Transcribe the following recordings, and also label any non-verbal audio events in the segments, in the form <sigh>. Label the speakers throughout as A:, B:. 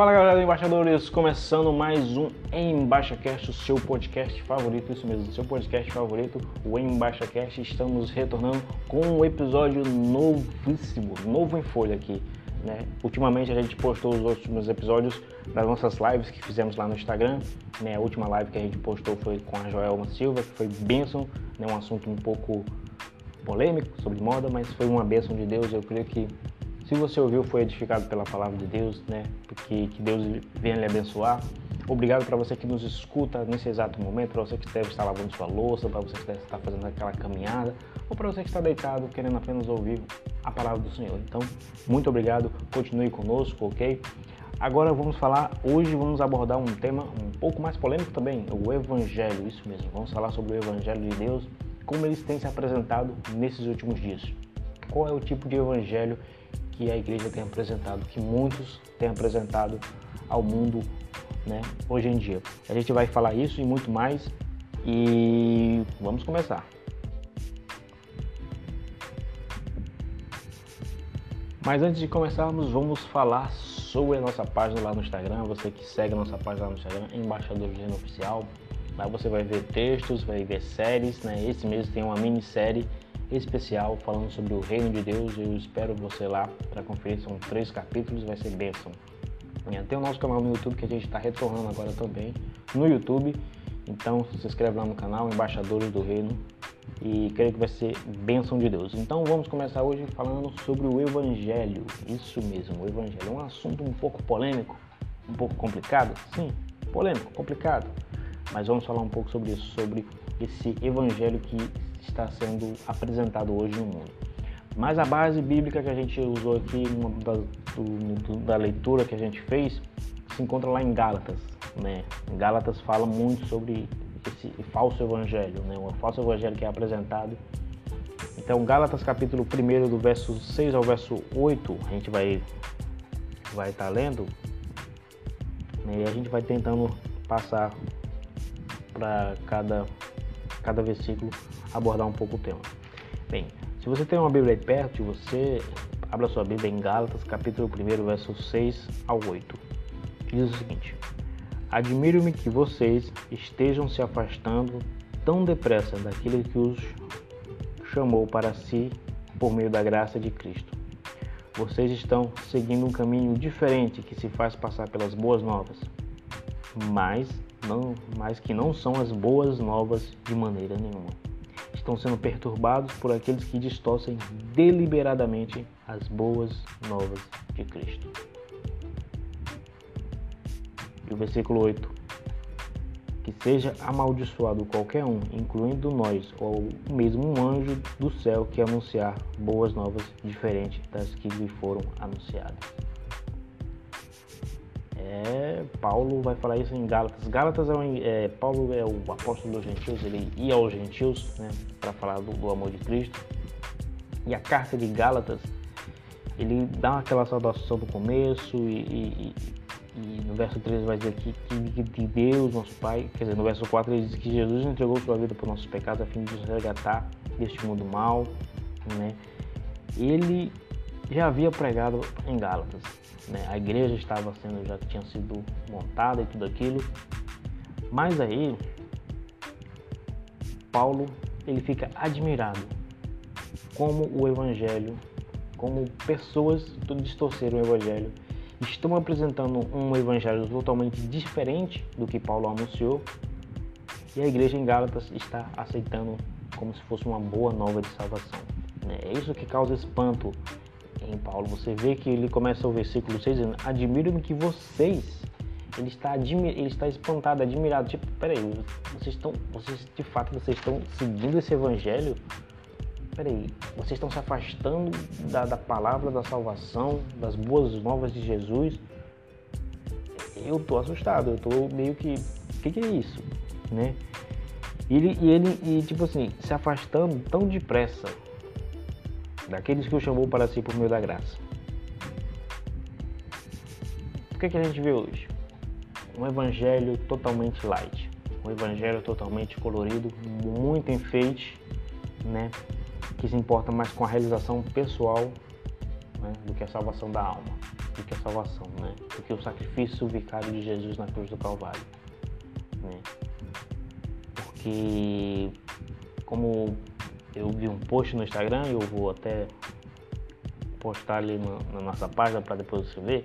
A: Fala galera embaixadores, começando mais um EmbaixaCast, o seu podcast favorito, isso mesmo, o seu podcast favorito, o EmbaixaCast. Estamos retornando com um episódio novíssimo, novo em folha aqui. Né? Ultimamente a gente postou os últimos episódios das nossas lives que fizemos lá no Instagram. Né? A última live que a gente postou foi com a Joelma Silva, que foi bênção, né? um assunto um pouco polêmico sobre moda, mas foi uma bênção de Deus. Eu creio que se você ouviu, foi edificado pela palavra de Deus, né? Porque que Deus venha lhe abençoar. Obrigado para você que nos escuta nesse exato momento, para você que deve estar lavando sua louça, para você que deve estar fazendo aquela caminhada, ou para você que está deitado querendo apenas ouvir a palavra do Senhor. Então, muito obrigado, continue conosco, ok? Agora vamos falar, hoje vamos abordar um tema um pouco mais polêmico também, o Evangelho, isso mesmo. Vamos falar sobre o Evangelho de Deus, como eles têm se apresentado nesses últimos dias. Qual é o tipo de Evangelho que a igreja tem apresentado, que muitos têm apresentado ao mundo né, hoje em dia. A gente vai falar isso e muito mais e vamos começar. Mas antes de começarmos, vamos falar sobre a nossa página lá no Instagram. Você que segue a nossa página lá no Instagram, Embaixador do Reino Oficial. Lá você vai ver textos, vai ver séries. Né? Esse mês tem uma minissérie especial falando sobre o reino de Deus. Eu espero você lá para conferir. São três capítulos, vai ser bênção. Tem o nosso canal no YouTube que a gente está retornando agora também no YouTube. Então se inscreve lá no canal, Embaixadores do Reino, e creio que vai ser bênção de Deus. Então vamos começar hoje falando sobre o Evangelho. Isso mesmo, o Evangelho. É um assunto um pouco polêmico, um pouco complicado. Sim, polêmico, complicado. Mas vamos falar um pouco sobre isso, sobre esse Evangelho que está sendo apresentado hoje no mundo. Mas a base bíblica que a gente usou aqui da, do, da leitura que a gente fez se encontra lá em Gálatas. Né? Gálatas fala muito sobre esse falso evangelho, né? o falso evangelho que é apresentado. Então, Gálatas capítulo 1, do verso 6 ao verso 8, a gente vai vai estar tá lendo né? e a gente vai tentando passar para cada, cada versículo abordar um pouco o tema. Bem, se você tem uma Bíblia aí perto de você, abra sua Bíblia em Gálatas, capítulo 1, versos 6 ao 8. Diz o seguinte: Admiro-me que vocês estejam se afastando tão depressa daquele que os chamou para si por meio da graça de Cristo. Vocês estão seguindo um caminho diferente que se faz passar pelas boas novas, mas não, mas que não são as boas novas de maneira nenhuma estão sendo perturbados por aqueles que distorcem deliberadamente as boas novas de Cristo. E o versículo 8: Que seja amaldiçoado qualquer um, incluindo nós, ou mesmo um anjo do céu que anunciar boas novas diferentes das que lhe foram anunciadas. É, Paulo vai falar isso em Gálatas. Gálatas é, um, é, Paulo é o apóstolo dos gentios, ele ia aos gentios né, para falar do, do, amor de Cristo. E a carta de Gálatas, ele dá aquela saudação no começo e, e, e no verso 13 vai dizer que, que, que Deus, nosso Pai, quer dizer, no verso 4 ele diz que Jesus entregou sua vida por nossos pecados a fim de nos resgatar deste mundo mal. Né? Ele já havia pregado em Gálatas né? A igreja estava sendo, já tinha sido montada e tudo aquilo. Mas aí, Paulo, ele fica admirado como o evangelho, como pessoas distorceram o evangelho, estão apresentando um evangelho totalmente diferente do que Paulo anunciou. E a igreja em Gálatas está aceitando como se fosse uma boa nova de salvação. Né? É isso que causa espanto em Paulo, você vê que ele começa o versículo 6 dizendo: Admiro-me que vocês. Ele está, admir, ele está espantado, admirado. Tipo, peraí, vocês estão. Vocês de fato vocês estão seguindo esse evangelho? Peraí, vocês estão se afastando da, da palavra da salvação, das boas novas de Jesus. Eu tô assustado, eu tô meio que. O que, que é isso? Né? E ele, e ele, e tipo assim, se afastando tão depressa daqueles que o chamou para si por meio da graça. O que, é que a gente vê hoje? Um evangelho totalmente light, um evangelho totalmente colorido, muito enfeite, né? que se importa mais com a realização pessoal né, do que a salvação da alma, do que a salvação, né, do que o sacrifício vicário de Jesus na cruz do Calvário. Né? Porque, como eu vi um post no Instagram, eu vou até postar ali na nossa página para depois você ver,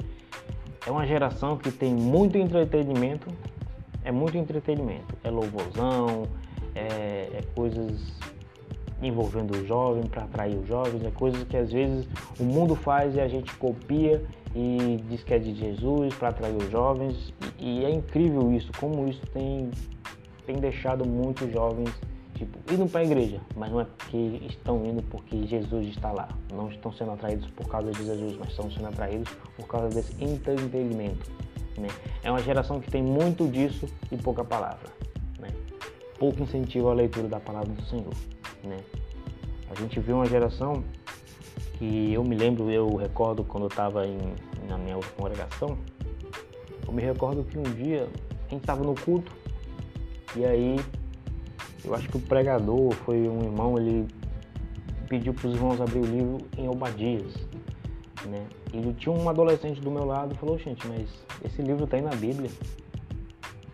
A: é uma geração que tem muito entretenimento, é muito entretenimento, é louvorzão, é, é coisas envolvendo o jovem, para atrair os jovens, é coisas que às vezes o mundo faz e a gente copia e diz que é de Jesus para atrair os jovens. E, e, é incrível isso, como isso tem, tem deixado muitos jovens tipo, indo para a igreja, mas não é porque estão indo porque Jesus está lá. Não estão sendo atraídos por causa de Jesus, mas estão sendo atraídos por causa desse entretenimento. Né? É uma geração que tem muito disso e pouca palavra. Né? Pouco incentivo à leitura da palavra do Senhor. Né? A gente viu uma geração que eu me lembro, eu recordo quando eu estava na minha congregação, eu me recordo que um dia a gente estava no culto e aí eu acho que o pregador foi um irmão, ele pediu para os irmãos abrir o livro em Obadias. Né? E tinha um adolescente do meu lado falou, gente, mas esse livro está aí na Bíblia.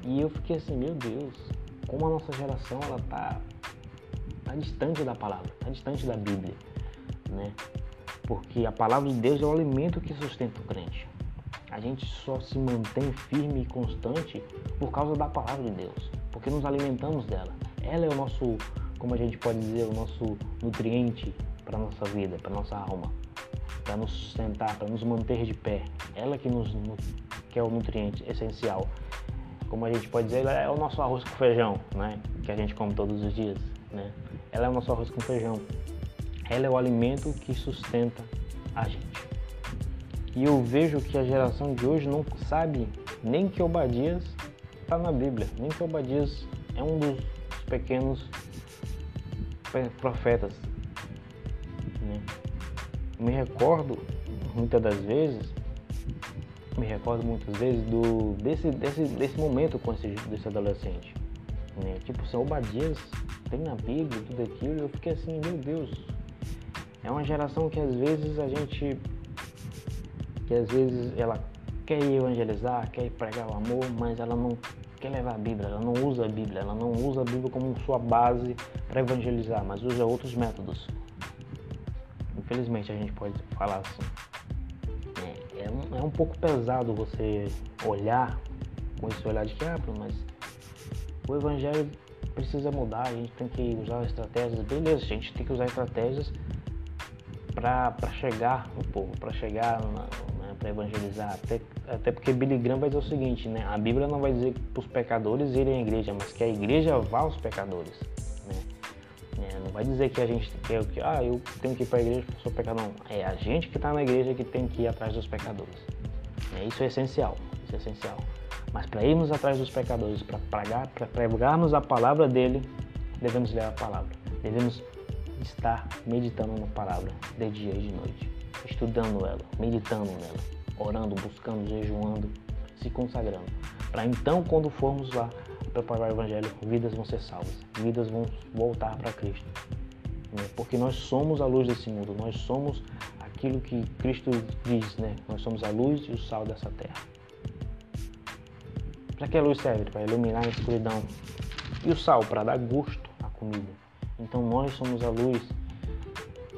A: E eu fiquei assim, meu Deus, como a nossa geração ela tá está distante da palavra, está distante da Bíblia, né? Porque a palavra de Deus é o alimento que sustenta o crente. A gente só se mantém firme e constante por causa da palavra de Deus, porque nos alimentamos dela. Ela é o nosso, como a gente pode dizer, o nosso nutriente para nossa vida, para nossa alma, para nos sustentar, para nos manter de pé. Ela que nos que é o nutriente essencial. Como a gente pode dizer, ela é o nosso arroz com feijão, né? Que a gente come todos os dias, né? ela é o nosso arroz com feijão. Ela é o alimento que sustenta a gente. E eu vejo que a geração de hoje não sabe nem que Obadias está na Bíblia, nem que Obadias é um dos pequenos profetas. Né? Me recordo muitas das vezes, me recordo muitas vezes do, desse, desse, desse momento com esse, desse adolescente. Né? Tipo, São Obadias tem na Bíblia, tudo aquilo, eu fiquei assim, meu Deus, é uma geração que às vezes a gente, que às vezes ela quer evangelizar, quer pregar o amor, mas ela não quer levar a Bíblia, ela não usa a Bíblia, ela não usa a Bíblia como sua base para evangelizar, mas usa outros métodos. Infelizmente a gente pode falar assim. É, é, um, é um pouco pesado você olhar com esse olhar de que, ah, mas o evangelho precisa mudar, a gente tem que usar estratégias. Beleza, a gente tem que usar estratégias para chegar no povo, para chegar, né, para evangelizar. Até, até porque Billy Graham vai dizer o seguinte, né? A Bíblia não vai dizer para os pecadores irem à igreja, mas que a igreja vá aos pecadores. Né? É, não vai dizer que a gente quer que, ah, eu tenho que ir para a igreja porque sou pecador. Não, é a gente que está na igreja que tem que ir atrás dos pecadores. É, isso é essencial, isso é essencial. Mas para irmos atrás dos pecadores, para pregarmos a palavra dele, devemos ler a palavra. Devemos estar meditando na palavra de dia e de noite, estudando ela, meditando nela, orando, buscando, jejuando, se consagrando. Para então, quando formos lá preparar o evangelho, vidas vão ser salvas, vidas vão voltar para Cristo. Né? Porque nós somos a luz desse mundo, nós somos aquilo que Cristo diz, né? Nós somos a luz e o sal dessa terra. Para que a luz serve? Para iluminar a escuridão. E o sal? Para dar gosto à comida. Então nós somos a luz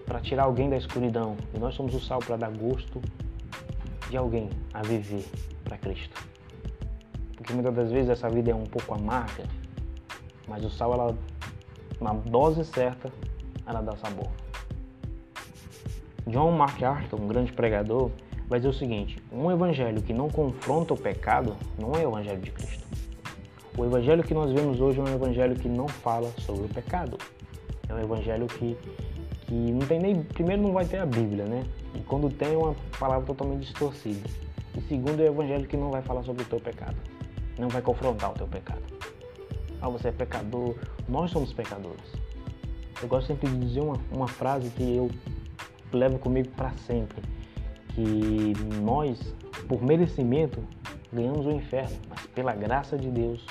A: para tirar alguém da escuridão. E nós somos o sal para dar gosto de alguém a viver para Cristo. Porque muitas das vezes essa vida é um pouco amarga, mas o sal, ela, na dose certa, ela dá sabor. John MacArthur, um grande pregador, vai dizer o seguinte: um evangelho que não confronta o pecado não é o evangelho de Cristo. O evangelho que nós vemos hoje é um evangelho que não fala sobre o pecado. É um evangelho que, que não tem nem. Primeiro, não vai ter a Bíblia, né? E quando tem, é uma palavra totalmente distorcida. E segundo, é o evangelho que não vai falar sobre o teu pecado. Não vai confrontar o teu pecado. Ah, você é pecador. Nós somos pecadores. Eu gosto sempre de dizer uma, uma frase que eu levo comigo para sempre que nós, por merecimento, ganhamos o inferno, mas pela graça de Deus,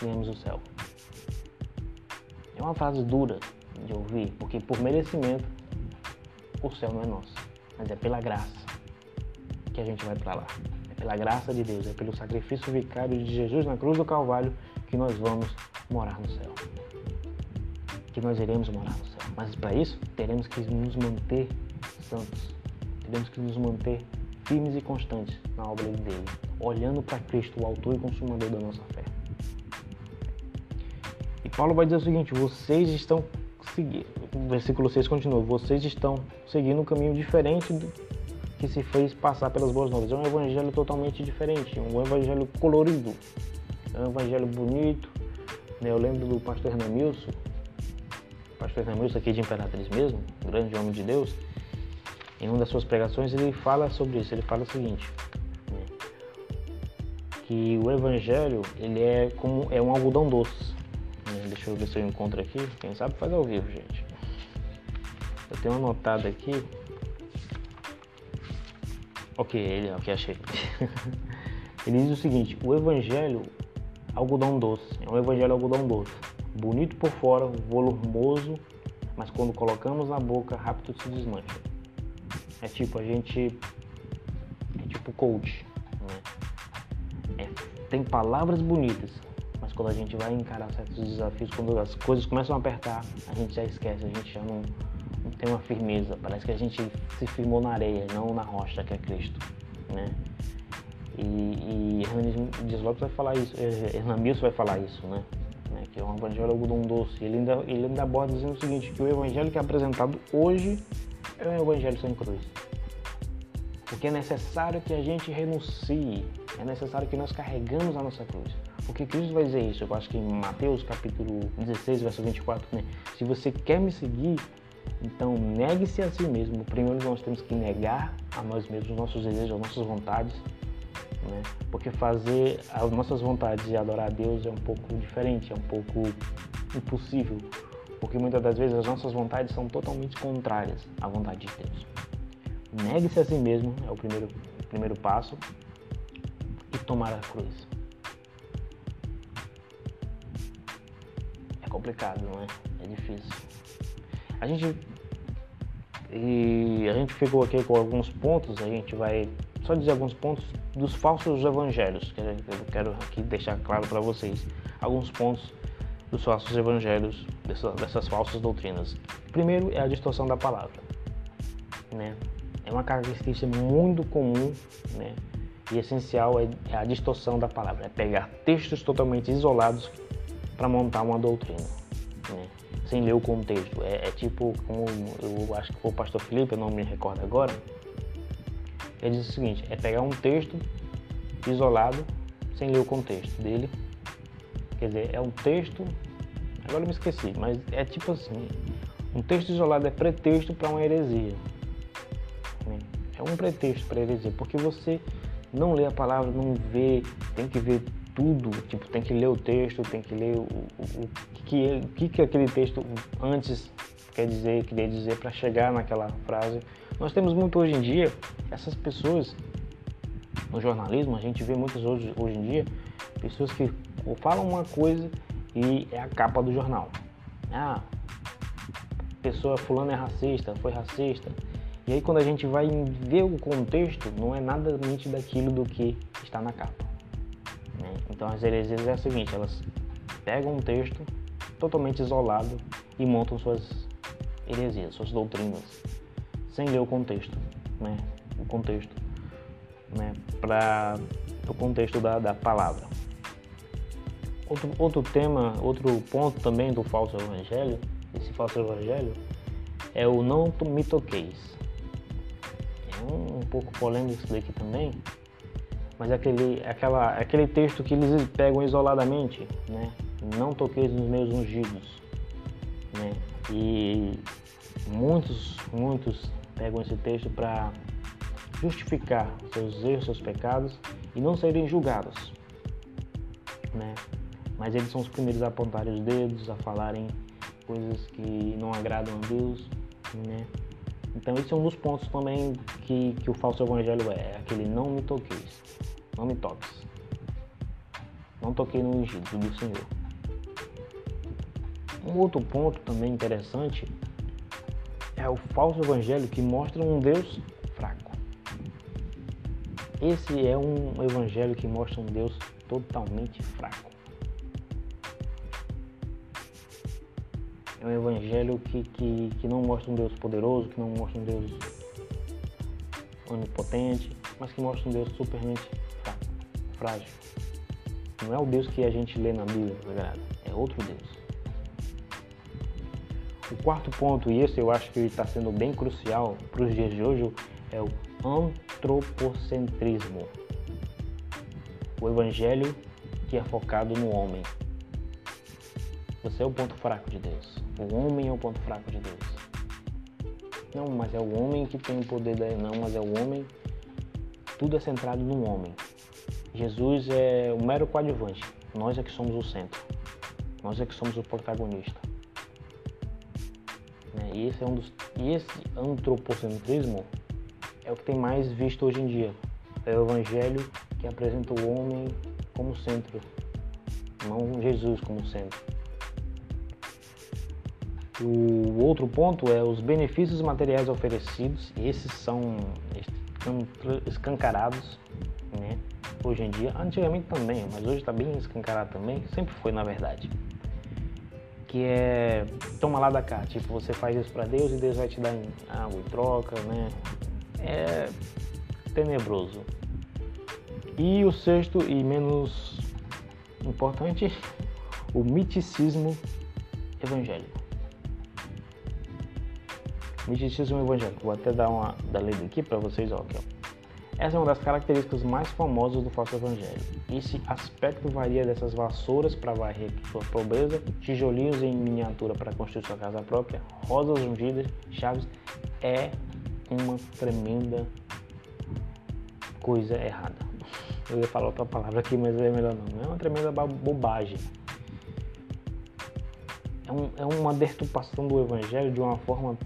A: ganhamos o céu. É uma frase dura de ouvir, porque por merecimento, o céu não é nosso, mas é pela graça que a gente vai para lá. É pela graça de Deus, é pelo sacrifício vicário de Jesus na cruz do Calvário que nós vamos morar no céu. Que nós iremos morar no céu. Mas para isso, teremos que nos manter santos. Teremos que nos manter firmes e constantes na obra dele, olhando para Cristo, o autor e consumador da nossa fé. E Paulo vai dizer o seguinte: vocês estão seguindo, o versículo 6 continua, vocês estão seguindo um caminho diferente do que se fez passar pelas boas novas. É um evangelho totalmente diferente, um evangelho colorido, é um evangelho bonito. Né? Eu lembro do pastor Hernamilson, pastor Hernamilson aqui de Imperatriz mesmo, grande homem de Deus, em uma das suas pregações ele fala sobre isso, ele fala o seguinte, né? que o evangelho ele é como é um algodão doce. Deixa eu ver se eu encontro aqui, quem sabe faz ao vivo, gente. Eu tenho anotado aqui. Ok, ele, ok, achei. <laughs> ele diz o seguinte, o evangelho algodão doce, é um evangelho algodão doce, bonito por fora, volumoso, mas quando colocamos na boca rápido se desmancha. É tipo, a gente. É tipo coach. Né? É, tem palavras bonitas, mas quando a gente vai encarar certos desafios, quando as coisas começam a apertar, a gente já esquece, a gente já não, não tem uma firmeza. Parece que a gente se firmou na areia, não na rocha que é Cristo. Né? E, e Hernandes Dias Lopes vai falar isso, é, Hernamilson vai falar isso, né? né? Que é um evangelho algodão doce. Ele ainda, ele ainda aborda dizendo o seguinte, que o evangelho que é apresentado hoje é um evangelho sem cruz. Porque é necessário que a gente renuncie, é necessário que nós carregamos a nossa cruz. Porque Cristo vai dizer isso, eu acho que em Mateus capítulo 16, verso 24, né? Se você quer me seguir, então negue-se a si mesmo. Primeiro nós temos que negar a nós mesmos, os nossos desejos, as nossas vontades, né? Porque fazer as nossas vontades e adorar a Deus é um pouco diferente, é um pouco impossível, porque muitas das vezes as nossas vontades são totalmente contrárias à vontade de Deus. Negue-se a si mesmo é o primeiro, o primeiro passo e tomar a cruz. Complicado, não é? É difícil. A gente e a gente ficou aqui com alguns pontos, a gente vai só dizer alguns pontos dos falsos evangelhos, que eu quero aqui deixar claro para vocês. Alguns pontos dos falsos evangelhos, dessas, dessas falsas doutrinas. Primeiro é a distorção da palavra. Né? É uma característica muito comum né? e essencial é, é a distorção da palavra, é pegar textos totalmente isolados para montar uma doutrina, né? sem ler o contexto. É, é, tipo, como eu acho que foi o pastor Felipe, eu não me recordo agora, ele diz o seguinte, é pegar um texto isolado sem ler o contexto dele Quer dizer, é um texto. Agora eu me esqueci, mas é tipo assim: um texto isolado é pretexto para uma heresia. É um pretexto para heresia, porque você não lê a palavra, não vê, tem que ver tudo, tipo, tem que ler o texto, tem que ler o, o, o que, o que, que aquele texto antes quer dizer, queria dizer para chegar naquela frase. Nós temos muito hoje em dia essas pessoas no jornalismo, a gente vê muitas hoje, hoje em dia pessoas que falam uma coisa e é a capa do jornal. Ah, pessoa fulano é racista, foi racista. E aí quando a gente vai ver o contexto, não é nada nítido daquilo do que está na capa. Né? Então as heresias é o seguinte, elas pegam um texto totalmente isolado e montam suas heresias, suas doutrinas, sem ler o contexto, né? O contexto, né? Para o contexto da, da palavra. Outro, outro tema, outro ponto também do falso evangelho, esse falso evangelho, é o não me toqueis. É um, um pouco polêmico isso daqui também, mas é aquele, aquela, aquele texto que eles pegam isoladamente, né? Não toqueis nos meus ungidos, né? E muitos, muitos pegam esse texto para justificar seus erros, seus pecados e não serem julgados, né? mas eles são os primeiros a apontarem os dedos, a falarem coisas que não agradam a Deus, né? Então esse é um dos pontos também que, que o falso evangelho é, é aquele não me toqueis, não me toques. Não toquei no ungido do Senhor. Um outro ponto também interessante é o falso evangelho que mostra um Deus esse é um evangelho que mostra um Deus totalmente fraco. É um evangelho que, que, que não mostra um Deus poderoso, que não mostra um Deus onipotente, mas que mostra um Deus supermente fraco, frágil. Não é o Deus que a gente lê na Bíblia, sagrada, é outro Deus. O quarto ponto, e esse eu acho que está sendo bem crucial para os dias de hoje, é o antropocentrismo. O evangelho que é focado no homem. Você é o ponto fraco de Deus. O homem é o ponto fraco de Deus. Não, mas é o homem que tem o poder da. Não, mas é o homem. Tudo é centrado no homem. Jesus é o mero coadjuvante. Nós é que somos o centro. Nós é que somos o protagonista. Né? E esse é um dos. E esse antropocentrismo é o que tem mais visto hoje em dia. É o evangelho que apresenta o homem como centro, não Jesus como centro. O outro ponto é os benefícios materiais oferecidos, esses são escancarados né, hoje em dia. Antigamente também, mas hoje está bem escancarado também, sempre foi na verdade. Que é toma lá da cá, tipo, você faz isso para Deus e Deus vai te dar água em troca, né? É tenebroso. E o sexto e menos importante, o miticismo evangélico. Misticismo evangélico. Vou até dar uma da lida aqui para vocês. Ó, aqui, ó. Essa é uma das características mais famosas do falso evangelho. Esse aspecto varia dessas vassouras para varrer sua pobreza, tijolinhos em miniatura para construir sua casa própria, rosas ungidas, chaves. É uma tremenda coisa errada. Eu ia falar outra palavra aqui, mas é melhor não. É uma tremenda bobagem. É, um, é uma deturpação do evangelho de uma forma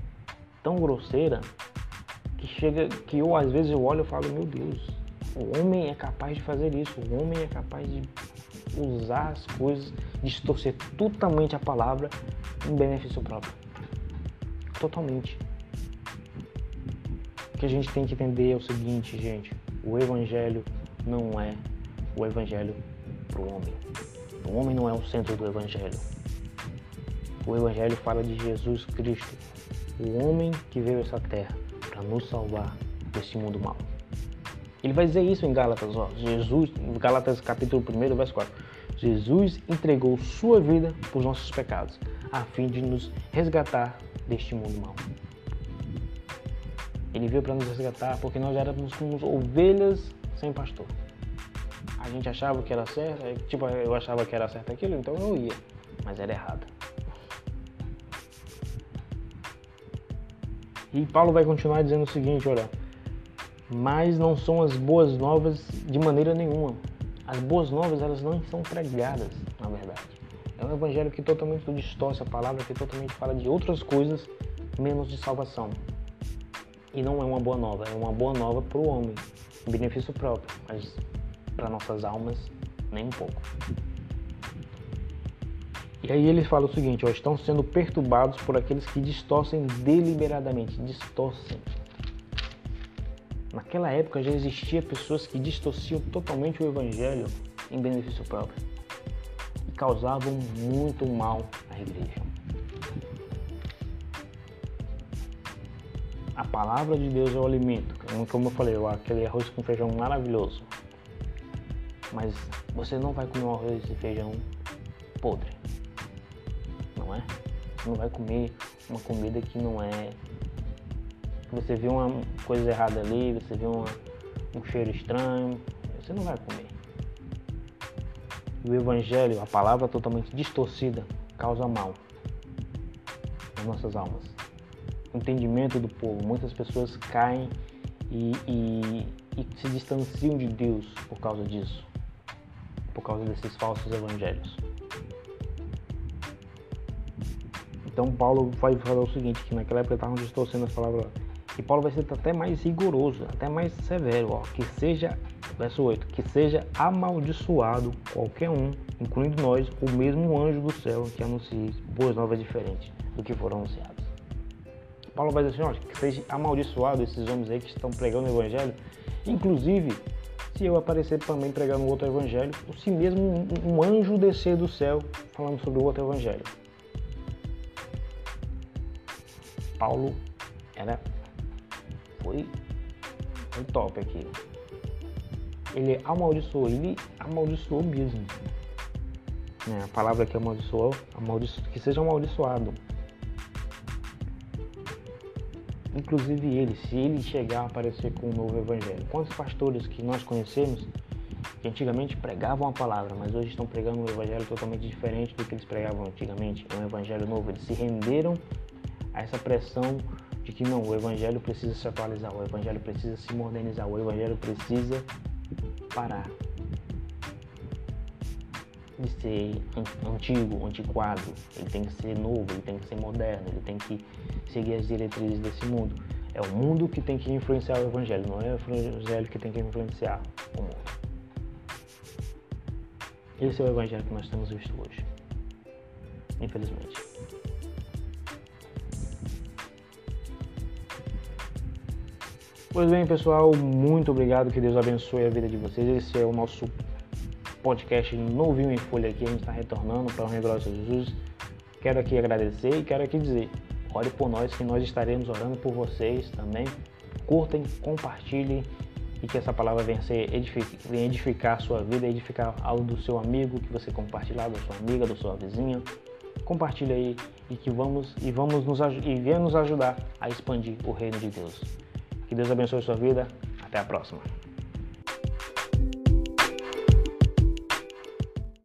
A: tão grosseira que chega que eu às vezes eu olho e falo, meu Deus, o homem é capaz de fazer isso, o homem é capaz de usar as coisas, distorcer totalmente a palavra em benefício próprio. Totalmente. O que a gente tem que entender é o seguinte, gente, o evangelho não é o evangelho para o homem. O homem não é o centro do evangelho. O evangelho fala de Jesus Cristo, o homem que veio a essa terra para nos salvar desse mundo mal. Ele vai dizer isso em Gálatas, ó. Jesus, Gálatas capítulo 1, verso 4. Jesus entregou sua vida por nossos pecados, a fim de nos resgatar deste mundo mal. Ele veio para nos resgatar porque nós éramos como ovelhas sem pastor. A gente achava que era certo, tipo, eu achava que era certo aquilo, então eu ia, mas era errado. E Paulo vai continuar dizendo o seguinte, olha, mas não são as boas novas de maneira nenhuma. As boas novas, elas não são pregadas, na verdade. É um evangelho que totalmente distorce a palavra, que totalmente fala de outras coisas, menos de salvação. E não é uma boa nova, é uma boa nova para o homem, benefício próprio, mas para nossas almas, nem um pouco. E aí ele fala o seguinte, ó, estão sendo perturbados por aqueles que distorcem deliberadamente, distorcem. Naquela época já existia pessoas que distorciam totalmente o evangelho em benefício próprio e causavam muito mal à igreja. A palavra de Deus é o alimento, como eu falei, aquele arroz com feijão maravilhoso. Mas você não vai comer um arroz e feijão podre não é? Você não vai comer uma comida que não é. Você viu uma coisa errada ali, você viu uma, um cheiro estranho, você não vai comer. O evangelho, a palavra totalmente distorcida, causa mal nas nossas almas. O entendimento do povo, muitas pessoas caem e, e, e se distanciam de Deus por causa disso, por causa desses falsos evangelhos. Então Paulo vai falar o seguinte, que naquela época estavam distorcendo as palavras. E Paulo vai ser até mais rigoroso, até mais severo, ó, que seja, verso 8, que seja amaldiçoado qualquer um, incluindo nós, o mesmo anjo do céu que anuncie boas novas diferentes do que foram anunciadas. Paulo vai dizer assim, ó, que seja amaldiçoado esses homens aí que estão pregando o evangelho, inclusive se eu aparecer também pregando outro evangelho, ou se mesmo um, um anjo descer do céu falando sobre outro evangelho. Paulo era foi, foi top aqui. Ele amaldiçoou, ele amaldiçoou mesmo. É, a palavra que amaldiçoou, amaldiço, que seja amaldiçoado. Inclusive ele, se ele chegar a aparecer com um novo evangelho. Quantos pastores que nós conhecemos que antigamente pregavam a palavra, mas hoje estão pregando um evangelho totalmente diferente do que eles pregavam antigamente, um evangelho novo. Eles se renderam a essa pressão de que não, o evangelho precisa se atualizar, o evangelho precisa se modernizar, o evangelho precisa parar de ser antigo, antiquado, ele tem que ser novo, ele tem que ser moderno, ele tem que seguir as diretrizes desse mundo. É o mundo que tem que influenciar o evangelho, não é o evangelho que tem que influenciar o mundo. Esse é o evangelho que nós temos visto hoje. Infelizmente. Pois bem, pessoal, muito obrigado. Que Deus abençoe a vida de vocês. Esse é o nosso podcast novinho em folha aqui. A gente está retornando para o Negócio de Jesus. Quero aqui agradecer e quero aqui dizer: ore por nós, que nós estaremos orando por vocês também. Curtem, compartilhem e que essa palavra venha, ser edific... edificar a sua vida, edificar algo do seu amigo que você compartilhar, da sua amiga, da sua vizinha. Compartilhe aí e que vamos e vamos nos e venha nos ajudar a expandir o reino de Deus. Que Deus abençoe a sua vida. Até a próxima.